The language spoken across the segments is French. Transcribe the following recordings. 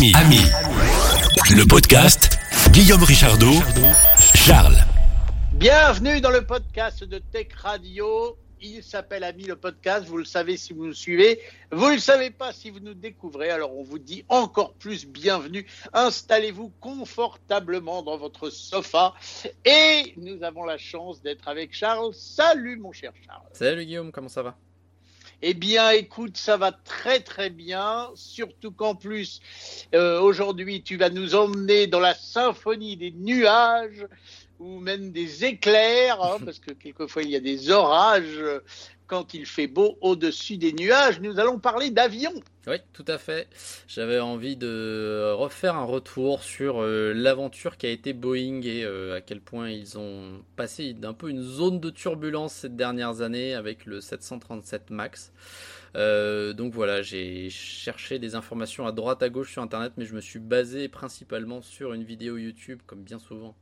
Ami, Ami, le podcast Guillaume Richardot, Charles. Bienvenue dans le podcast de Tech Radio. Il s'appelle Ami le podcast. Vous le savez si vous nous suivez. Vous ne le savez pas si vous nous découvrez. Alors on vous dit encore plus bienvenue. Installez-vous confortablement dans votre sofa. Et nous avons la chance d'être avec Charles. Salut mon cher Charles. Salut Guillaume, comment ça va? Eh bien, écoute, ça va très très bien, surtout qu'en plus, euh, aujourd'hui, tu vas nous emmener dans la symphonie des nuages ou même des éclairs, hein, parce que quelquefois il y a des orages quand il fait beau au-dessus des nuages. Nous allons parler d'avions. Oui, tout à fait. J'avais envie de refaire un retour sur euh, l'aventure qui a été Boeing et euh, à quel point ils ont passé d'un peu une zone de turbulence ces dernières années avec le 737 MAX. Euh, donc voilà, j'ai cherché des informations à droite à gauche sur internet, mais je me suis basé principalement sur une vidéo YouTube, comme bien souvent,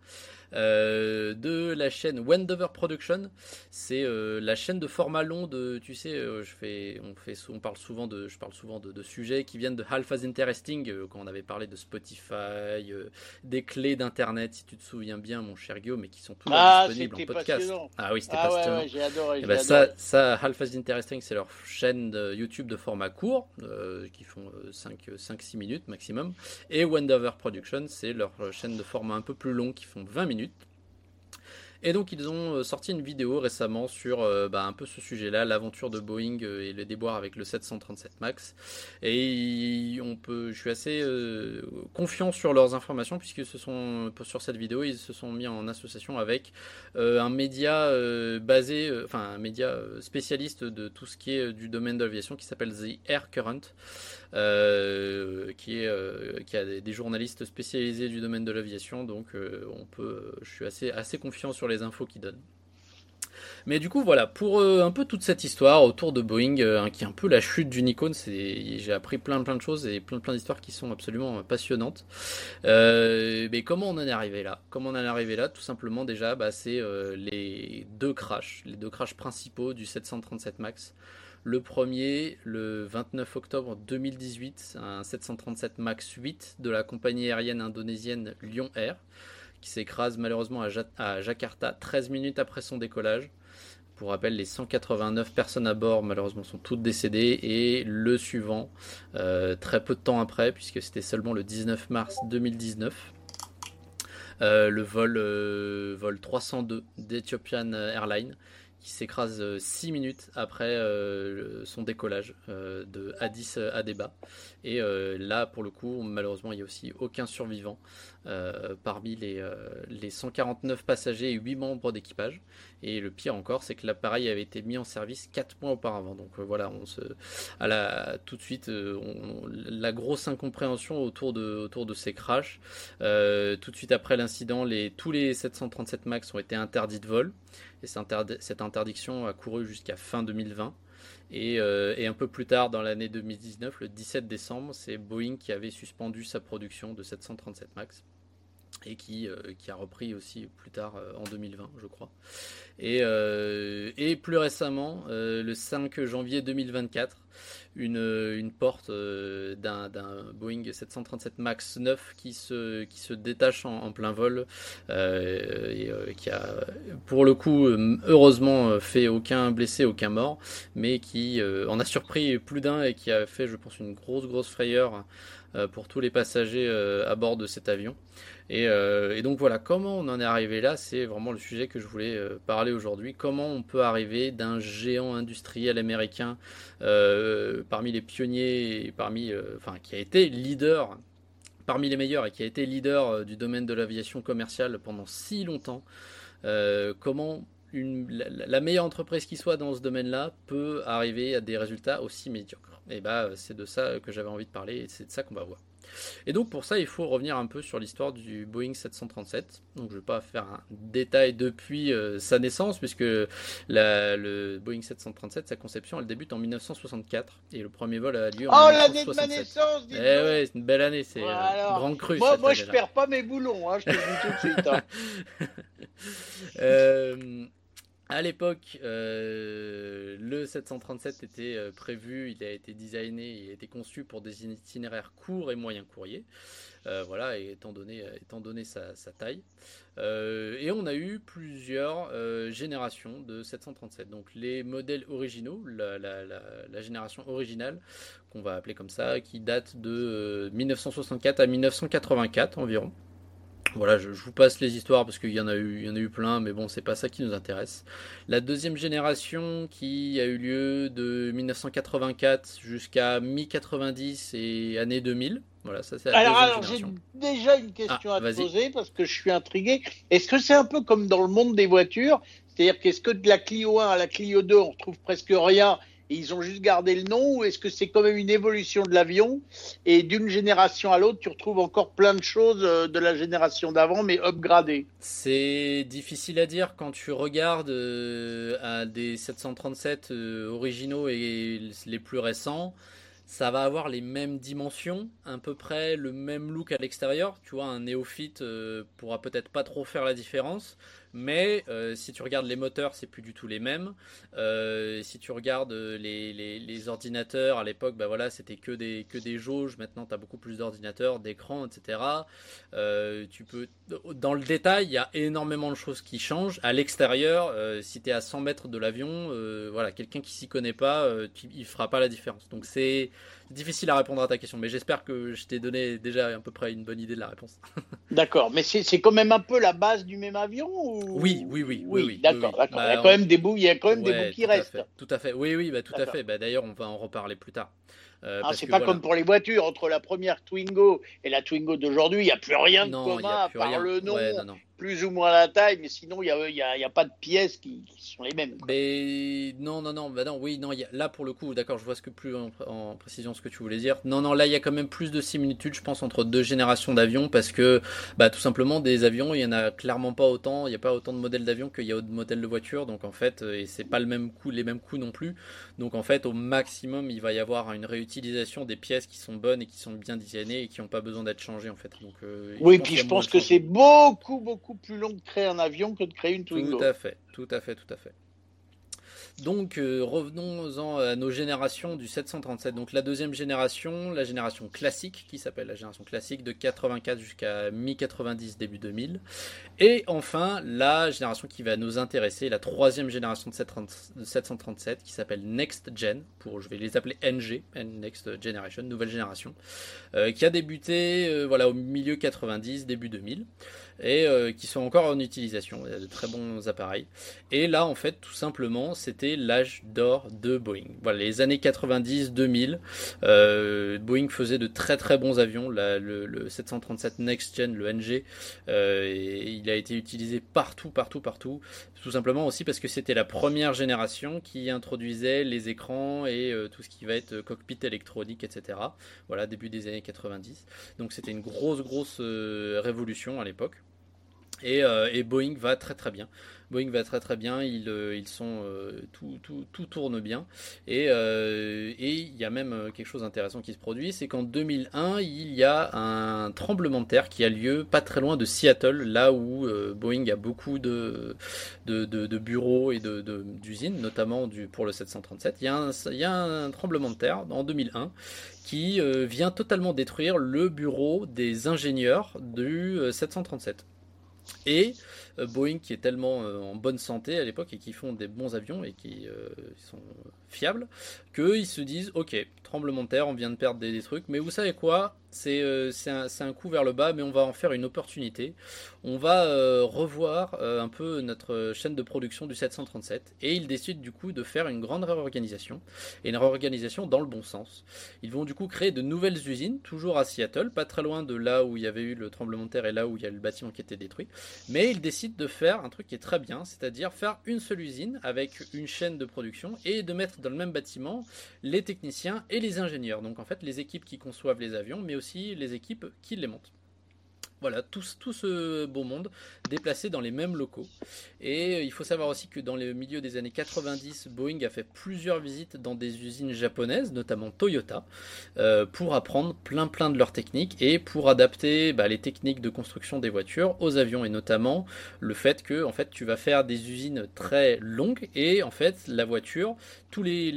de la chaîne Wendover Production. C'est la chaîne de format long de, tu sais, je fais, on fait, on parle souvent de, je parle souvent de, sujets qui viennent de Half as Interesting quand on avait parlé de Spotify, des clés d'internet, si tu te souviens bien, mon cher Guillaume, mais qui sont toujours ah, disponibles en podcast. Ah oui, c'était ah, passionnant. j'ai adoré. Eh ben, ça, ça, Half as Interesting, c'est leur chaîne de YouTube de format court, qui font 5-6 minutes maximum, et Wendover Production, c'est leur chaîne de format un peu plus long, qui font 20 minutes et donc ils ont euh, sorti une vidéo récemment sur euh, bah, un peu ce sujet-là, l'aventure de Boeing euh, et les déboires avec le 737 Max. Et on peut, je suis assez confiant sur leurs informations puisque ce sont sur cette vidéo ils se sont mis en association avec un média basé, enfin un média spécialiste de tout ce qui est du domaine de l'aviation qui s'appelle The Air Current. Qui, est, qui a des, journalistes spécialisés du domaine de l'aviation, donc on peut, je suis assez, assez confiant sur les infos qu'ils donnent. Mais du coup, voilà, pour un peu toute cette histoire autour de Boeing, qui est un peu la chute du Nikon, j'ai appris plein plein de choses et plein plein d'histoires qui sont absolument passionnantes. mais comment on en est arrivé là? Comment on en est arrivé là? Tout simplement, déjà, bah, c'est les deux crashs, les deux crashs principaux du 737 Max. Le premier, le 29 octobre 2018, un 737 MAX 8 de la compagnie aérienne indonésienne Lyon Air, qui s'écrase malheureusement à, Jakarta 13 minutes après son décollage. Pour rappel, les 189 personnes à bord, malheureusement, sont toutes décédées. Et le suivant, euh, très peu de temps après, puisque c'était seulement le 19 mars 2019, euh, le vol, euh, vol 302 d'Ethiopian Airlines, qui s'écrase 6 euh, minutes après son décollage de Addis Abeba. Et là, pour le coup, malheureusement, il n'y a aussi aucun survivant parmi les, les 149 passagers et 8 membres d'équipage. Et le pire encore, c'est que l'appareil avait été mis en service 4 mois auparavant. Donc voilà, on se, tout de suite, la grosse incompréhension autour de, ces crashs. tout de suite après l'incident, tous les 737 MAX ont été interdits de vol. Et cette interdiction a couru jusqu'à fin 2020. Euh, et, un peu plus tard, dans l'année 2019, le 17 décembre, c'est Boeing qui avait suspendu sa production de 737 MAX et qui, euh, qui a repris aussi plus tard euh, en 2020, je crois. Et, et plus récemment, le 5 janvier 2024, une, une porte euh, d'un Boeing 737 MAX 9 qui se, qui se détache en, plein vol euh, et euh, qui a pour le coup heureusement fait aucun blessé, aucun mort, mais qui en a surpris plus d'un et qui a fait je pense une grosse grosse frayeur pour tous les passagers à bord de cet avion. Euh, et, donc voilà, comment on en est arrivé là, c'est vraiment le sujet que je voulais euh, parler aujourd'hui. Comment on peut arriver d'un géant industriel américain euh, parmi les pionniers, parmi, enfin, qui a été leader parmi les meilleurs et qui a été leader du domaine de l'aviation commerciale pendant si longtemps, comment une, la, meilleure entreprise qui soit dans ce domaine-là peut arriver à des résultats aussi médiocres. Et bah c'est de ça que j'avais envie de parler et c'est de ça qu'on va voir. Et donc pour ça, il faut revenir un peu sur l'histoire du Boeing 737. Donc je ne vais pas faire un détail depuis euh, sa naissance, puisque le Boeing 737, sa conception, elle débute en 1964 et le premier vol a lieu en oh, l'année de ma naissance Eh ouais, c'est une belle année, c'est euh, grande crue. Moi, moi je perds pas mes boulons, hein, je te dis tout de suite. Hein. Euh, À l'époque, euh, le 737 était euh, prévu, il a été designé, il a été conçu pour des itinéraires courts et moyens courriers. Euh, voilà, étant donné, étant donné sa, taille. et on a eu plusieurs générations de 737. Donc les modèles originaux, la, la génération originale, qu'on va appeler comme ça, qui date de 1964 à 1984 environ. Voilà, je, vous passe les histoires parce qu'il y en a eu, il y en a eu plein, mais bon, c'est pas ça qui nous intéresse. La deuxième génération qui a eu lieu de 1984 jusqu'à mi-90 et année 2000. Voilà, ça c'est Alors, alors j'ai déjà une question ah, à te poser parce que je suis intrigué. Est-ce que c'est un peu comme dans le monde des voitures? C'est-à-dire qu'est-ce que de la Clio 1 à la Clio 2, on retrouve presque rien ils ont juste gardé le nom ou est-ce que c'est quand même une évolution de l'avion et d'une génération à l'autre tu retrouves encore plein de choses euh, de la génération d'avant mais upgradées C'est difficile à dire quand tu regardes euh, des 737 euh, originaux et les plus récents ça va avoir les mêmes dimensions, à peu près le même look à l'extérieur. Tu vois, un néophyte pourra peut-être pas trop faire la différence. Mais euh, si tu regardes les moteurs, c'est plus du tout les mêmes. Euh, si tu regardes euh, les, ordinateurs, à l'époque, bah voilà, c'était que des, que des jauges. Maintenant, tu as beaucoup plus d'ordinateurs, d'écrans, etc. tu peux, dans le détail, il y a énormément de choses qui changent. À l'extérieur, si tu es à 100 mètres de l'avion, voilà, quelqu'un qui s'y connaît pas, il fera pas la différence. Donc c'est difficile à répondre à ta question, mais j'espère que je t'ai donné déjà à peu près une bonne idée de la réponse. d'accord, mais c'est quand même un peu la base du même avion Oui, oui, oui. Oui, d'accord, d'accord. il y a bah, quand même des bouts, il y a quand même des bouts qui restent. tout à fait, oui, oui, bah, tout à fait. Bah, D'ailleurs, on va en reparler plus tard. Euh, ah, c'est pas comme pour les voitures, entre la première Twingo et la Twingo d'aujourd'hui, il n'y a plus rien de commun à part le nom, plus ou moins la taille, mais sinon il n'y a, y a, y a, pas de pièces qui, sont les mêmes. Mais non, non, non, bah non, oui, non, y a, là pour le coup, d'accord, je vois ce que plus en, précision ce que tu voulais dire. Non, non, là il y a quand même plus de similitudes, je pense, entre deux générations d'avions parce que, bah tout simplement, des avions, il y en a clairement pas autant, il n'y a pas autant de modèles d'avions qu'il y a de modèles de voitures, donc en fait, et c'est pas le même coût, les mêmes coûts non plus. Donc en fait, au maximum, il va y avoir une réutilisation des pièces qui sont bonnes et qui sont bien designées et qui n'ont pas besoin d'être changées en fait. Donc, euh, oui, puis je pense que c'est beaucoup beaucoup plus long de créer un avion que de créer une Twingo. Tout à fait, tout à fait, tout à fait. Donc euh, revenons-en à nos générations du 737. Donc la deuxième génération, la génération classique, qui s'appelle la génération classique de 84 jusqu'à mi-90, début 2000. Et enfin la génération qui va nous intéresser, la troisième génération de 737, qui s'appelle Next Gen, pour je vais les appeler NG, Next Generation, nouvelle génération, euh, qui a débuté euh, voilà au milieu 90, début 2000 et euh, qui sont encore en utilisation. Il y a de très bons appareils. Et là, en fait, tout simplement, c'était l'âge d'or de Boeing. Voilà, les années 90-2000, euh, Boeing faisait de très très bons avions. le, 737 Next Gen, le NG, euh, il a été utilisé partout, partout, partout. Tout simplement aussi parce que c'était la première génération qui introduisait les écrans et tout ce qui va être cockpit électronique, etc. Voilà, début des années 90. Donc c'était une grosse, grosse révolution à l'époque. Euh, et, Boeing va très très bien. Boeing va très très bien, ils, euh, ils sont euh, tout, tout, tout, tourne bien et, il y a même quelque chose d'intéressant qui se produit, c'est qu'en 2001 il y a un tremblement de terre qui a lieu pas très loin de Seattle, là où Boeing a beaucoup de, de, bureaux et d'usines, notamment pour le 737. Il y, a un, il y a un tremblement de terre en 2001 qui vient totalement détruire le bureau des ingénieurs du 737. Et Boeing qui est tellement euh, en bonne santé à l'époque et qui font des bons avions et qui euh, sont fiables, qu'ils se disent ok, tremblement de terre, on vient de perdre des, trucs, mais vous savez quoi? C'est un, un, coup vers le bas, mais on va en faire une opportunité. On va revoir un peu notre chaîne de production du 737 et ils décident du coup de faire une grande réorganisation et une réorganisation dans le bon sens. Ils vont du coup créer de nouvelles usines, toujours à Seattle, pas très loin de là où il y avait eu le tremblement de terre et là où il y a le bâtiment qui était détruit, mais ils décident de faire un truc qui est très bien, c'est-à-dire faire une seule usine avec une chaîne de production et de mettre dans le même bâtiment les techniciens et les ingénieurs. Donc en fait les équipes qui conçoivent les avions, mais aussi les équipes qui les montent. Voilà, tout, ce beau monde déplacé dans les mêmes locaux. Et euh, il faut savoir aussi que dans le milieu des années 90, Boeing a fait plusieurs visites dans des usines japonaises, notamment Toyota, euh, pour apprendre plein plein de leurs techniques et pour adapter bah, les techniques de construction des voitures aux avions et notamment le fait que en fait tu vas faire des usines très longues et en fait la voiture, tous les,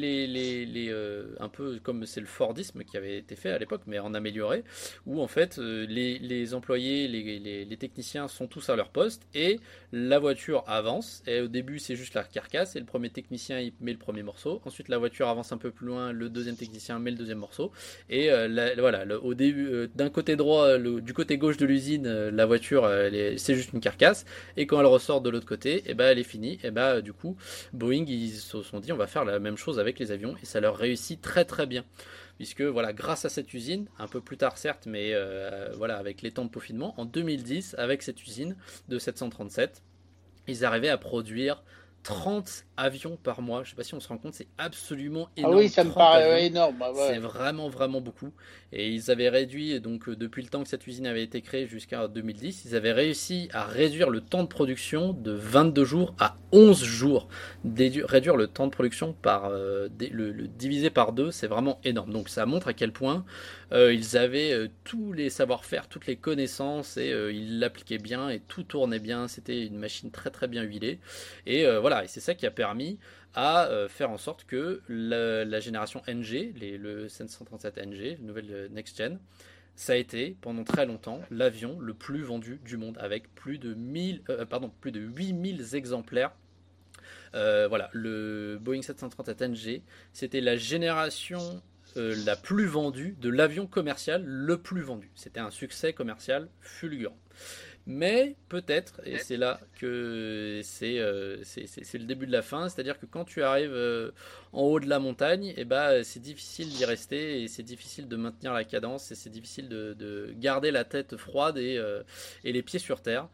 euh, un peu comme c'est le Fordisme qui avait été fait à l'époque, mais en amélioré, où en fait les employés les, techniciens sont tous à leur poste et la voiture avance. Et au début, c'est juste la carcasse et le premier technicien il met le premier morceau. Ensuite, la voiture avance un peu plus loin, le deuxième technicien met le deuxième morceau. Et euh, voilà, au début, euh, d'un côté droit, du côté gauche de l'usine, euh, la voiture, c'est juste une carcasse. Et quand elle ressort de l'autre côté, et eh ben, elle est finie. Et ben, du coup, Boeing, ils se sont dit, on va faire la même chose avec les avions et ça leur réussit très très bien puisque voilà, grâce à cette usine, un peu plus tard certes, mais euh, voilà, avec les temps de peaufinement, en 2010, avec cette usine de 737, ils arrivaient à produire 30 avions par mois. Je sais pas si on se rend compte, c'est absolument énorme. Ah oui, ça me paraît énorme. Bah c'est vraiment, vraiment beaucoup. Et ils avaient réduit, donc euh, depuis le temps que cette usine avait été créée jusqu'à 2010, ils avaient réussi à réduire le temps de production de 22 jours à 11 jours. réduire le temps de production par euh, le, diviser par deux, c'est vraiment énorme. Donc ça montre à quel point euh, ils avaient tous les savoir-faire, toutes les connaissances et ils l'appliquaient bien et tout tournait bien. C'était une machine très très bien huilée. Et voilà, et c'est ça qui a permis à euh, faire en sorte que la, génération NG, le 737 NG, nouvelle next gen, ça a été pendant très longtemps l'avion le plus vendu du monde avec plus de 1000, euh, plus de 8000 exemplaires. Euh, voilà, le Boeing 737 NG, c'était la génération la plus vendue de l'avion commercial le plus vendu. C'était un succès commercial fulgurant. Mais peut-être, et c'est là que c'est euh, c'est le début de la fin, c'est-à-dire que quand tu arrives euh, en haut de la montagne, eh ben, c'est difficile d'y rester et c'est difficile de maintenir la cadence et c'est difficile de, de, garder la tête froide et, euh, et les pieds sur terre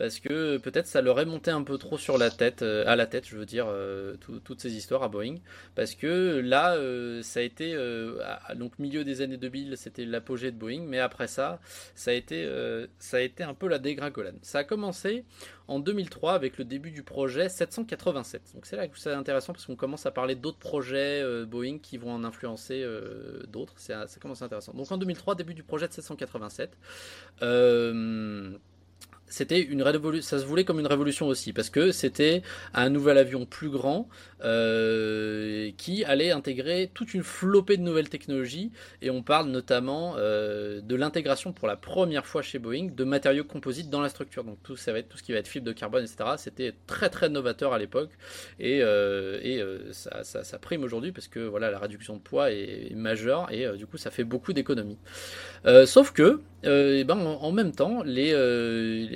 parce que peut-être ça leur est monté un peu trop sur la tête, euh, à la tête, je veux dire, euh, toutes ces histoires à Boeing, parce que là, euh, ça a été, donc milieu des années 2000, c'était l'apogée de Boeing, mais après ça, ça a été, ça a été un peu la dégringolade. Ça a commencé en 2003 avec le début du projet 787. Donc c'est là que c'est intéressant parce qu'on commence à parler d'autres projets Boeing qui vont en influencer d'autres. Ça commence intéressant. Donc en 2003, début du projet de 787 c'était une révolution, ça se voulait comme une révolution aussi, parce que c'était un nouvel avion plus grand euh, qui allait intégrer toute une flopée de nouvelles technologies, et on parle notamment euh, de l'intégration pour la première fois chez Boeing de matériaux composites dans la structure. Donc tout ça va être tout ce qui va être fibre de carbone, etc. C'était très très novateur à l'époque, et, euh, ça, prime aujourd'hui parce que voilà la réduction de poids est, majeure, et du coup ça fait beaucoup d'économies. sauf que, et ben, en, même temps, les,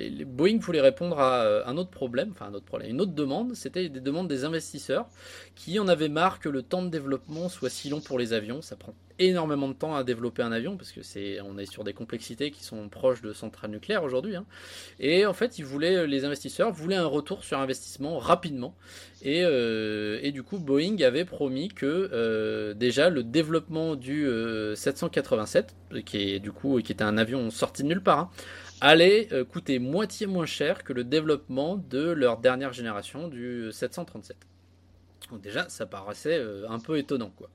les Boeing voulait répondre à euh, un autre problème, enfin un autre problème, une autre demande, c'était des demandes des investisseurs qui en avaient marre que le temps de développement soit si long pour les avions. Ça prend énormément de temps à développer un avion parce que c'est, on est sur des complexités qui sont proches de centrales nucléaires aujourd'hui. Hein. Et en fait, ils voulaient, les investisseurs voulaient un retour sur investissement rapidement. Et, euh, du coup, Boeing avait promis que euh, déjà le développement du 787, qui est du coup qui était un avion sorti de nulle part. Hein, allait euh, coûter moitié moins cher que le développement de leur dernière génération du 737. Déjà, ça paraissait euh, un peu étonnant, quoi.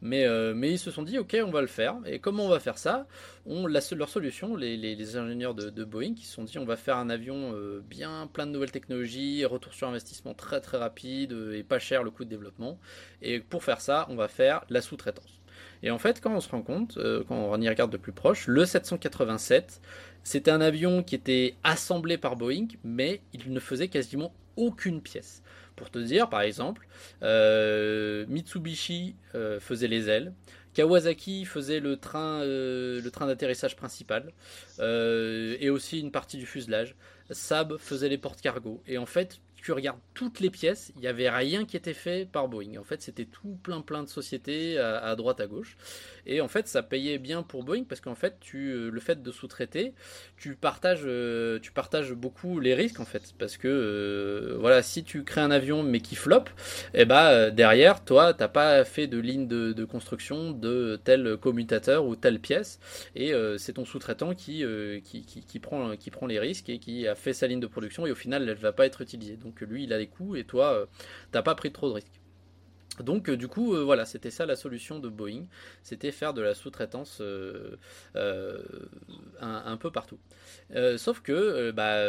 Mais, euh, mais ils se sont dit, ok, on va le faire. Et comment on va faire ça? On, la, Leur solution, les, ingénieurs de, Boeing, qui se sont dit, on va faire un avion bien plein de nouvelles technologies, retour sur investissement très très rapide et pas cher le coût de développement. Et pour faire ça, on va faire la sous-traitance. Et en fait, quand on se rend compte, quand on y regarde de plus proche, le 787, c'était un avion qui était assemblé par Boeing, mais il ne faisait quasiment aucune pièce. Pour te dire, par exemple, euh, Mitsubishi euh, faisait les ailes, Kawasaki faisait le train, euh, train d'atterrissage principal et aussi une partie du fuselage. Saab faisait les portes cargo. Et en fait, tu regardes toutes les pièces, il n'y avait rien qui était fait par Boeing. En fait, c'était tout plein plein de sociétés à, droite à gauche. Et en fait, ça payait bien pour Boeing parce qu'en fait, euh, le fait de sous-traiter, tu partages, euh, tu partages beaucoup les risques en fait. Parce que euh, voilà, si tu crées un avion mais qui floppe, et eh ben derrière, toi, t'as pas fait de ligne de, construction de tel commutateur ou telle pièce, et c'est ton sous-traitant qui, qui, prend, qui prend les risques et qui a fait sa ligne de production et au final, elle va pas être utilisée. Lui, il a les coûts et toi, t'as pas pris trop de risques. Donc du coup, voilà, c'était ça la solution de Boeing, c'était faire de la sous-traitance un, peu partout. sauf que, bah,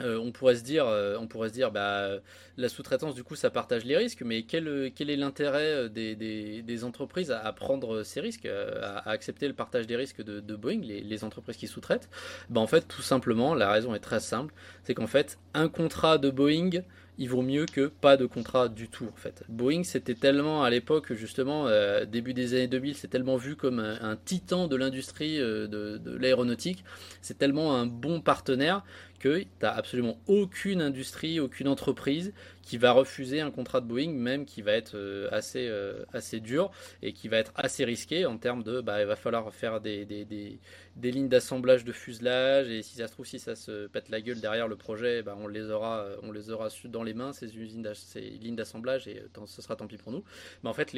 euh, on pourrait se dire, euh, on pourrait se dire, bah, la sous-traitance, du coup, ça partage les risques, mais quel, quel est l'intérêt euh, des, entreprises à, prendre ces risques, à, accepter le partage des risques de, Boeing, les, entreprises qui sous-traitent? Bah, En fait, tout simplement, la raison est très simple, c'est qu'en fait, un contrat de Boeing, il vaut mieux que pas de contrat du tout en fait. Boeing c'était tellement à l'époque justement début des années 2000 c'est tellement vu comme un, titan de l'industrie de, de l'aéronautique, c'est tellement un bon partenaire que tu n'as absolument aucune industrie, aucune entreprise qui va refuser un contrat de Boeing, même qui va être euh, assez, euh, assez dur et qui va être assez risqué en termes de bah, il va falloir faire des, des, des, lignes d'assemblage de fuselage et si ça se trouve, si ça se pète la gueule derrière le projet, bah, on, les aura, on les aura dans les mains, ces, usines ces lignes d'assemblage et ce sera tant pis pour nous. Mais en fait,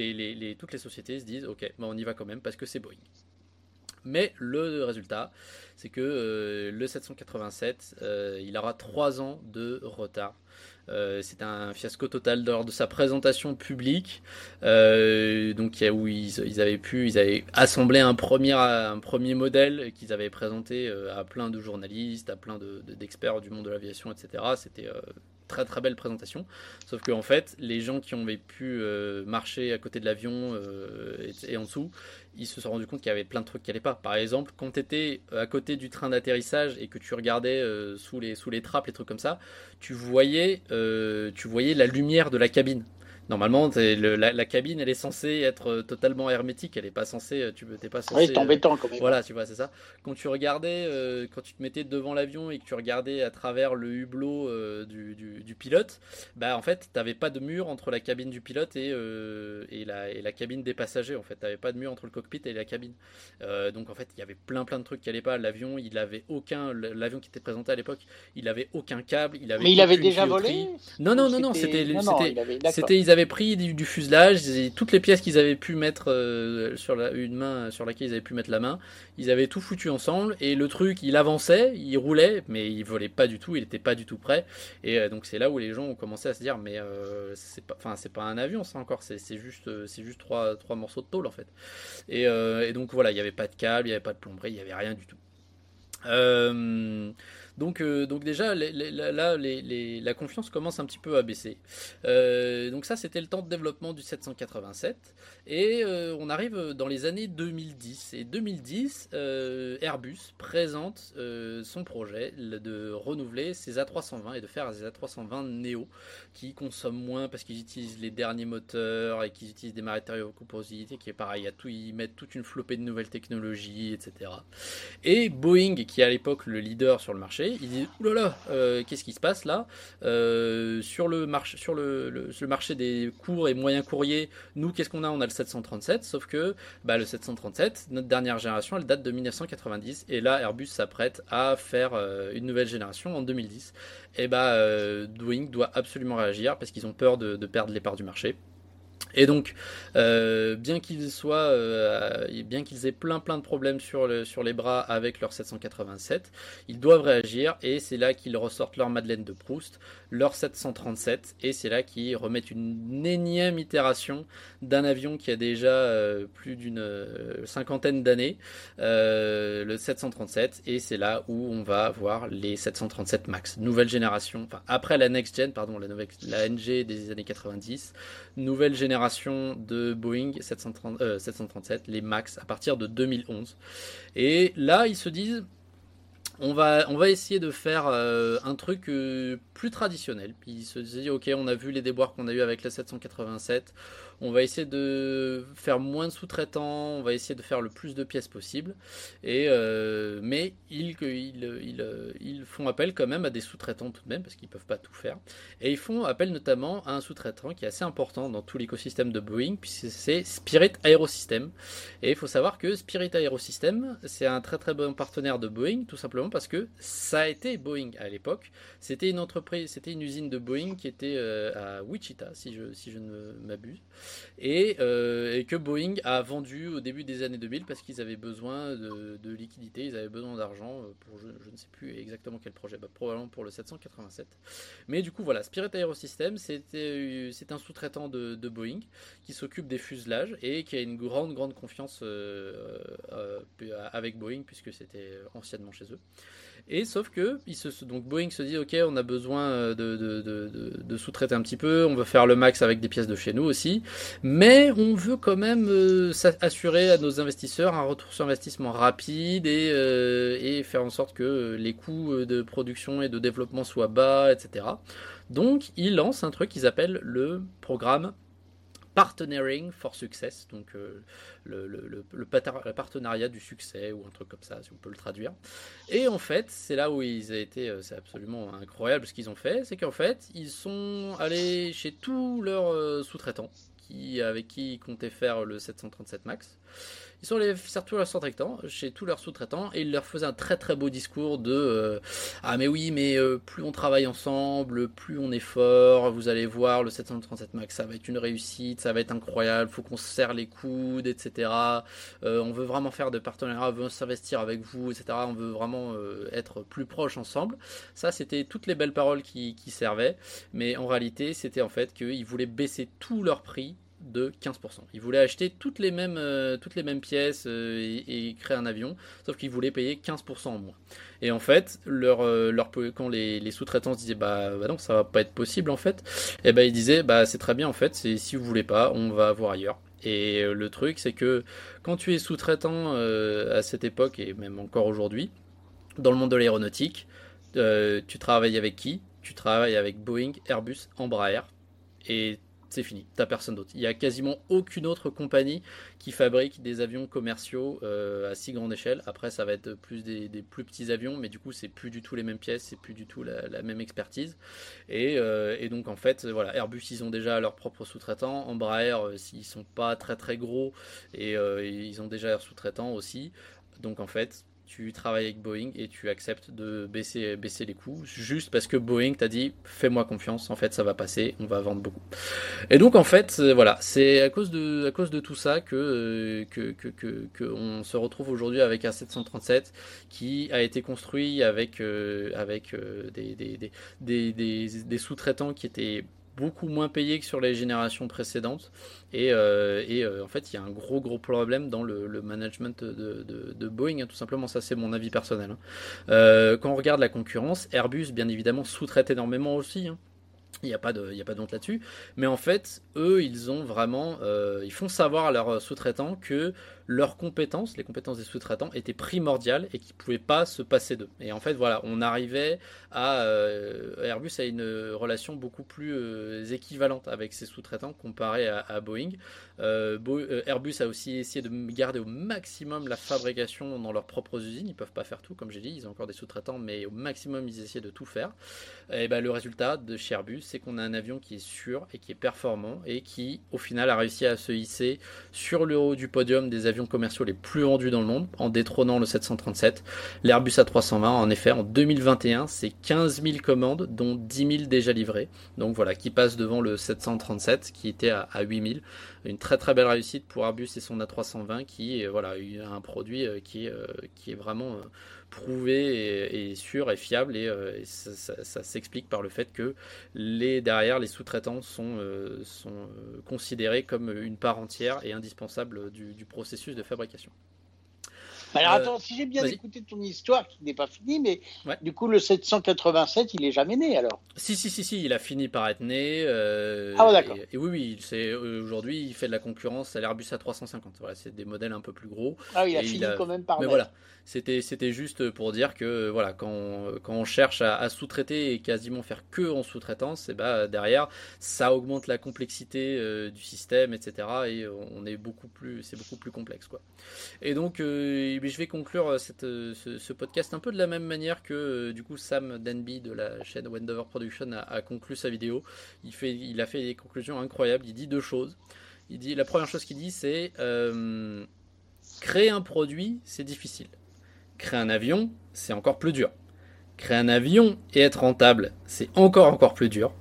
toutes les sociétés se disent ok, bah, on y va quand même parce que c'est Boeing. Mais le résultat, c'est que euh, le 787, euh, il aura 3 ans de retard. Euh, c'est un fiasco total lors de sa présentation publique, donc où ils, avaient pu, ils avaient assemblé un premier, un premier modèle qu'ils avaient présenté à plein de journalistes, à plein d'experts du monde de l'aviation, etc. C'était très très belle présentation. Sauf que en fait, les gens qui ont pu marcher à côté de l'avion et, en dessous, ils se sont rendus compte qu'il y avait plein de trucs qui n'allaient pas. Par exemple, quand tu étais euh, à côté du train d'atterrissage et que tu regardais euh, sous, les, sous les trappes, les trucs comme ça, tu voyais, euh, tu voyais la lumière de la cabine. Normalement, la, cabine, elle est censée être euh, totalement hermétique. Elle n'est pas censée. Euh, tu t'es pas censé. Oui, c'est embêtant quand même. Voilà, tu vois, c'est ça. Quand tu regardais, euh, quand tu te mettais devant l'avion et que tu regardais à travers le hublot du, pilote, bah en fait, tu n'avais pas de mur entre la cabine du pilote et, et, la, et la cabine des passagers. En fait, tu n'avais pas de mur entre le cockpit et la cabine. donc en fait, il y avait plein plein de trucs qui n'allaient pas. L'avion, il avait aucun. L'avion qui était présenté à l'époque, il avait aucun câble. Il avait. Mais il avait déjà volé? Non, non, non, non. C'était, c'était, avaient pris du, fuselage, toutes les pièces qu'ils avaient pu mettre euh, sur la, une main sur laquelle ils avaient pu mettre la main, ils avaient tout foutu ensemble et le truc il avançait, il roulait, mais il volait pas du tout, il était pas du tout prêt. Et euh, donc c'est là où les gens ont commencé à se dire mais euh, c'est pas, enfin c'est pas un avion ça encore, c'est juste c'est juste trois, trois morceaux de tôle en fait. Et, et donc voilà, il n'y avait pas de câble, il n'y avait pas de plomberie, il n'y avait rien du tout. Euh, donc, euh, donc déjà, là, la confiance commence un petit peu à baisser. Euh, donc ça, c'était le temps de développement du 787. Et euh, on arrive dans les années 2010. Et 2010, Airbus présente son projet de renouveler ses A320 et de faire des A320 Neo qui consomment moins parce qu'ils utilisent les derniers moteurs et qu'ils utilisent des matériaux composités qui est pareil, à tout, ils mettent toute une flopée de nouvelles technologies, etc. Et Boeing, qui est à l'époque le leader sur le marché, il dit oulala, euh, qu'est-ce qui se passe là? Euh, Sur, le, marché, sur le, marché des courts et moyens courriers, nous, qu'est-ce qu'on a? On a le 737, sauf que bah, le 737, notre dernière génération, elle date de 1990, et là, Airbus s'apprête à faire euh, une nouvelle génération en 2010. Et bah, Boeing doit absolument réagir parce qu'ils ont peur de perdre les parts du marché. Et donc, euh, bien qu'ils soient, euh, bien qu'ils aient plein plein de problèmes sur, le, sur les bras avec leur 787, ils doivent réagir et c'est là qu'ils ressortent leur Madeleine de Proust, leur 737 et c'est là qu'ils remettent une énième itération d'un avion qui a déjà euh, plus d'une cinquantaine d'années, le 737 et c'est là où on va voir les 737 Max, nouvelle génération, enfin après la next gen, pardon, la, la NG des années 90, nouvelle génération de Boeing 730, 737, euh, les MAX, à partir de 2011. Et là, ils se disent, on va, essayer de faire euh, un truc euh, plus traditionnel. Ils se disent, ok, on a vu les déboires qu'on a eu avec la 787, on va essayer de faire moins de sous-traitants, on va essayer de faire le plus de pièces possible. Et, euh, mais ils, ils, ils, font appel quand même à des sous-traitants tout de même, parce qu'ils ne peuvent pas tout faire. Et ils font appel notamment à un sous-traitant qui est assez important dans tout l'écosystème de Boeing, puisque c'est Spirit Aerosystem. Et il faut savoir que Spirit Aerosystem, c'est un très très bon partenaire de Boeing, tout simplement parce que ça a été Boeing à l'époque. C'était une entreprise, c'était une usine de Boeing qui était euh, à Wichita, si je, si je ne m'abuse. Euh, et, que Boeing a vendu au début des années 2000 parce qu'ils avaient besoin de, de liquidités, ils avaient besoin d'argent euh, pour je, ne sais plus exactement quel projet, bah, probablement pour le 787. Mais du coup voilà, Spirit Aerosystem c'était c'est un sous-traitant de, Boeing qui s'occupe des fuselages et qui a une grande grande confiance avec Boeing puisque c'était anciennement chez eux. Et sauf que donc Boeing se dit ok on a besoin euh, de, sous-traiter un petit peu, on veut faire le max avec des pièces de chez nous aussi, mais on veut quand même euh, assurer à nos investisseurs un retour sur investissement rapide et, euh, et faire en sorte que les coûts de production et de développement soient bas, etc. Donc ils lancent un truc qu'ils appellent le programme Partnering for Success, donc euh, le, le, partenariat du succès ou un truc comme ça, si on peut le traduire. Et en fait, c'est là où ils ont été, euh, c'est absolument incroyable ce qu'ils ont fait, c'est qu'en fait, ils sont allés chez tous leurs euh, sous-traitants qui, avec qui ils comptaient faire le 737 MAX. Ils sont allés faire tout leur sous-traitants, chez tous leurs sous-traitants, et ils leur faisaient un très très beau discours de euh, Ah, mais oui, mais euh, plus on travaille ensemble, plus on est fort, vous allez voir, le 737 Max, ça va être une réussite, ça va être incroyable, faut qu'on se serre les coudes, etc. Euh, on veut vraiment faire de partenariats, on veut s'investir avec vous, etc. On veut vraiment être plus proches ensemble. Ça, c'était toutes les belles paroles qui, qui servaient, mais en réalité, c'était en fait qu'ils voulaient baisser tout leur prix de 15%. Ils voulaient acheter toutes les mêmes, euh, toutes les mêmes pièces euh, et, créer un avion, sauf qu'ils voulaient payer 15% en moins. Et en fait, leur, euh, leur, quand les, sous-traitants se disaient bah, bah, non, ça va pas être possible en fait, et eh ben ils disaient bah c'est très bien en fait, si vous voulez pas, on va voir ailleurs. Et le truc c'est que quand tu es sous-traitant à cette époque et même encore aujourd'hui, dans le monde de l'aéronautique, tu travailles avec qui? Tu travailles avec Boeing, Airbus, Embraer. Et c'est fini, t'as personne d'autre. Il n'y a quasiment aucune autre compagnie qui fabrique des avions commerciaux euh, à si grande échelle. Après, ça va être plus des, plus petits avions, mais du coup, c'est plus du tout les mêmes pièces, c'est plus du tout la, même expertise. Euh, et, donc, en fait, voilà, Airbus, ils ont déjà leurs propres sous-traitants. Embraer, euh, s'ils sont pas très très gros, et ils ont déjà leurs sous-traitants aussi. Donc, en fait, tu travailles avec Boeing et tu acceptes de baisser, les coûts juste parce que Boeing t'a dit fais-moi confiance, en fait ça va passer, on va vendre beaucoup. Et donc en fait euh, voilà, c'est à cause de à cause de tout ça que euh, que, que, se retrouve aujourd'hui avec un 737 qui a été construit avec euh, avec des, des, des sous-traitants qui étaient beaucoup moins payé que sur les générations précédentes. Et, euh, et euh, en fait, il y a un gros gros problème dans le, management de, de, Boeing. Hein, tout simplement, ça c'est mon avis personnel. Hein. Euh, quand on regarde la concurrence, Airbus, bien évidemment, sous-traite énormément aussi. Hein. Il n'y a pas de, il y a pas honte là-dessus. Mais en fait, eux, ils ont vraiment, ils font savoir à leurs sous-traitants que leurs compétences, les compétences des sous-traitants, étaient primordiales et qu'ils ne pouvaient pas se passer d'eux. Et en fait, voilà, on arrivait à. Euh, Airbus a une relation beaucoup plus euh, équivalente avec ses sous-traitants comparé à, Boeing. Euh, Airbus a aussi essayé de garder au maximum la fabrication dans leurs propres usines. Ils ne peuvent pas faire tout, comme j'ai dit, ils ont encore des sous-traitants, mais au maximum, ils essaient de tout faire. Et ben, le résultat de chez Airbus, c'est qu'on a un avion qui est sûr et qui est performant et qui, au final, a réussi à se hisser sur le haut du podium des avions commerciaux les plus vendus dans le monde, en détrônant le 737. L'Airbus A320, en effet, en 2021, c'est 15 000 commandes, dont 10 000 déjà livrées. Donc voilà, qui passe devant le 737, qui était à, 8 000. Une très très belle réussite pour Airbus et son A320, qui est voilà, un produit euh, qui est, euh, qui est vraiment euh, prouvé et, sûr et fiable et, euh, ça, s'explique par le fait que les derrière les sous-traitants sont, euh, sont euh, considérés comme une part entière et indispensable du, processus de fabrication. Alors Euh, attends, si j'ai bien écouté ton histoire qui n'est pas finie, mais Ouais. du coup le 787, il est jamais né alors. Si, si, si, si, il a fini par être né. euh, Ah d'accord. Et, et oui, oui, c'est euh, aujourd'hui, il fait de la concurrence à l'Airbus A350. Voilà, c'est des modèles un peu plus gros. Ah oui, il a il fini a- quand même par Mais naître. voilà, c'était c'était juste pour dire que voilà, quand, on- quand on cherche à, à sous-traiter et quasiment faire que en sous-traitance, et bah derrière, ça augmente la complexité euh, du système, etc. Et on est beaucoup plus, c'est beaucoup plus complexe quoi. Et donc, euh, je vais conclure cette, euh, ce, podcast un peu de la même manière que euh, du coup Sam Denby de la chaîne Wendover Production a, conclu sa vidéo. Il fait, a fait des conclusions incroyables. Il dit deux choses. Il dit la première chose qu'il dit c'est euh, créer un produit c'est difficile. Créer un avion c'est encore plus dur. Créer un avion et être rentable c'est encore encore plus dur.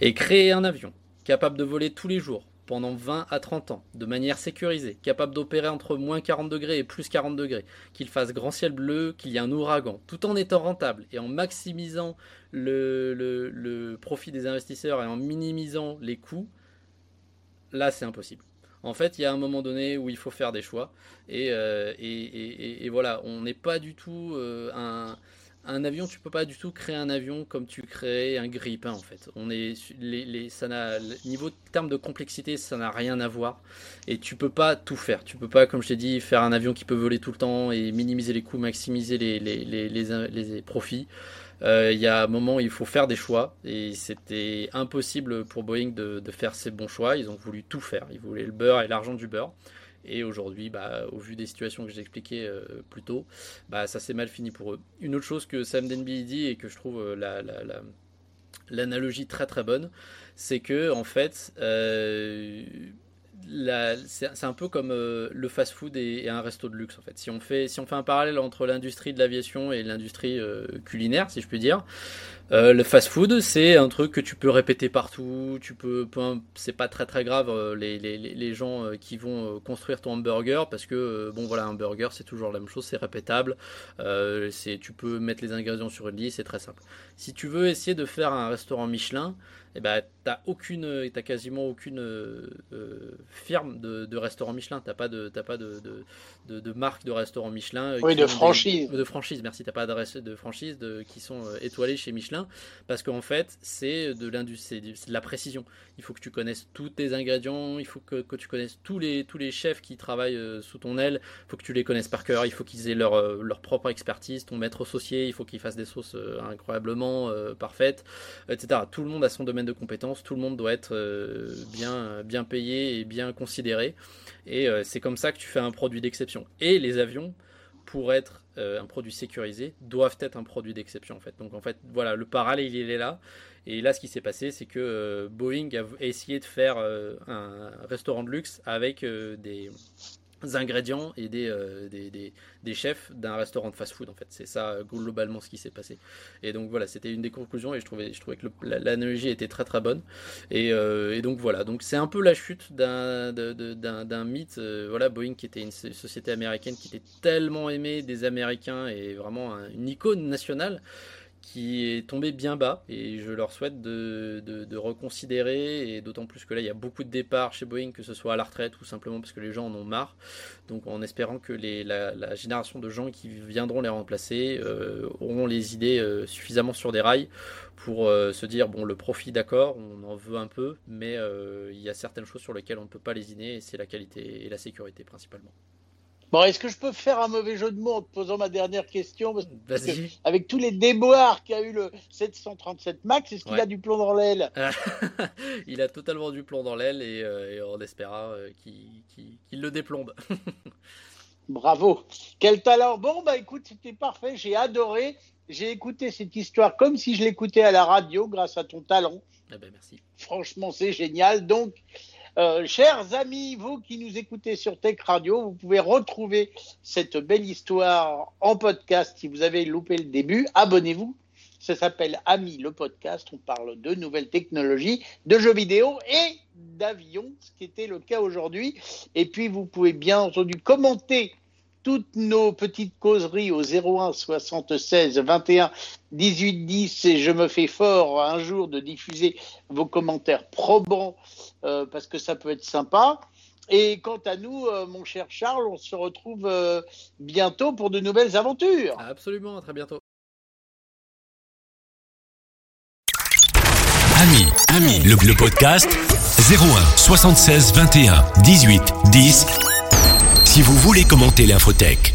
Et créer un avion capable de voler tous les jours pendant 20 à 30 ans, de manière sécurisée, capable d'opérer entre moins 40 degrés et plus 40 degrés, qu'il fasse grand ciel bleu, qu'il y ait un ouragan, tout en étant rentable et en maximisant le, profit des investisseurs et en minimisant les coûts, là c'est impossible. En fait, il y a un moment donné où il faut faire des choix. Et, euh, voilà, on n'est pas du tout euh, un, un avion. Tu peux pas du tout créer un avion comme tu crées un grille-pain en fait. On est ça n'a niveau de de complexité, ça n'a rien à voir. Et tu peux pas tout faire. Tu peux pas, comme je t'ai dit, faire un avion qui peut voler tout le temps et minimiser les coûts, maximiser les, profits. Euh, Il y a un moment il faut faire des choix et c'était impossible pour Boeing de, de faire ces bons choix. Ils ont voulu tout faire. Ils voulaient le beurre et l'argent du beurre. Et aujourd'hui, bah, au vu des situations que j'ai expliquées euh, plus tôt, bah, ça s'est mal fini pour eux. Une autre chose que Sam Denby dit et que je trouve euh, la, la- la- l'analogie très très bonne, c'est que en fait, euh, c'est un peu comme euh, le fast-food et, et un resto de luxe en fait. Si on fait, si on fait un parallèle entre l'industrie de l'aviation et l'industrie euh, culinaire, si je puis dire, euh, le fast-food c'est un truc que tu peux répéter partout. Tu peux, c'est pas très très grave les, les, les- gens qui vont construire ton hamburger parce que bon voilà un burger c'est toujours la même chose, c'est répétable. C'est, tu peux mettre les ingrédients sur une liste, c'est très simple. Si tu veux essayer de faire un restaurant Michelin, eh ben, t'as aucune, t'as quasiment aucune euh, euh, firme de, de restaurant Michelin. T'as pas de, t'as pas de, de, de, marque de restaurant Michelin. euh, Oui, de des- franchise. de franchise, merci. T'as pas d'adresse de franchise de, qui sont étoilées chez Michelin parce qu'en fait, c'est de l'industrie, c'est de la précision. Il faut que tu connaisses tous tes ingrédients, il faut que, que tu connaisses tous les, tous les chefs qui travaillent sous ton aile, il faut que tu les connaisses par cœur, il faut qu'ils aient leur, leur propre expertise. Ton maître saucier, il faut qu'il fasse des sauces incroyablement parfaites, etc. Tout le monde a son domaine de compétences, tout le monde doit être euh, bien, bien payé et bien considéré. Et euh, c'est comme ça que tu fais un produit d'exception. Et les avions, pour être euh, un produit sécurisé, doivent être un produit d'exception en fait. Donc en fait, voilà, le parallèle il est là. Et là, ce qui s'est passé, c'est que euh, Boeing a essayé de faire euh, un restaurant de luxe avec euh, des ingrédients et des, euh, des, des- des chefs d'un restaurant de fast-food en fait. C'est ça euh, globalement ce qui s'est passé. Et donc voilà, c'était une des conclusions et je trouvais, je trouvais que l'analogie était très très bonne. Et, euh, et donc voilà, donc c'est un peu la chute d'un mythe. voilà, Boeing qui était une so- société américaine qui était tellement aimée des Américains et vraiment un- une icône nationale qui est tombé bien bas et je leur souhaite de, de- reconsidérer et d'autant plus que là il y a beaucoup de départs chez Boeing que ce soit à la retraite ou simplement parce que les gens en ont marre. Donc en espérant que les, la, génération de gens qui viendront les remplacer euh, auront les idées euh, suffisamment sur des rails pour euh, se dire bon le profit d'accord on en veut un peu mais il y a certaines choses sur lesquelles on ne peut pas lésiner et c'est la qualité et la sécurité principalement Bon, est-ce que je peux faire un mauvais jeu de mots en te posant ma dernière question Parce que Avec tous les déboires qu'a eu le 737 Max, est-ce qu'il Ouais. a du plomb dans l'aile il a totalement du plomb dans l'aile et, euh, et on espéra euh, qu'il le déplombe. Bravo. Quel talent. Bon, bah écoute, c'était parfait. J'ai adoré. J'ai écouté cette histoire comme si je l'écoutais à la radio grâce à ton talent. Eh ben merci. Franchement, c'est génial. Donc, euh, chers amis, vous qui nous écoutez sur Tech Radio, vous pouvez retrouver cette belle histoire en podcast si vous avez loupé le début. Abonnez-vous. Ça s'appelle Ami le podcast. On parle de nouvelles technologies, de jeux vidéo et d'avions, ce qui était le cas aujourd'hui. Et puis, vous pouvez bien entendu commenter toutes nos petites causeries au 01 76 21 18 10 et je me fais fort un jour de diffuser vos commentaires probants euh, parce que ça peut être sympa. Et quant à nous, euh, mon cher Charles, on se retrouve euh, bientôt pour de nouvelles aventures. Absolument, à très bientôt. Ami, ami, le, le podcast 01 76 21 18 10. Si vous voulez commenter l'infotech.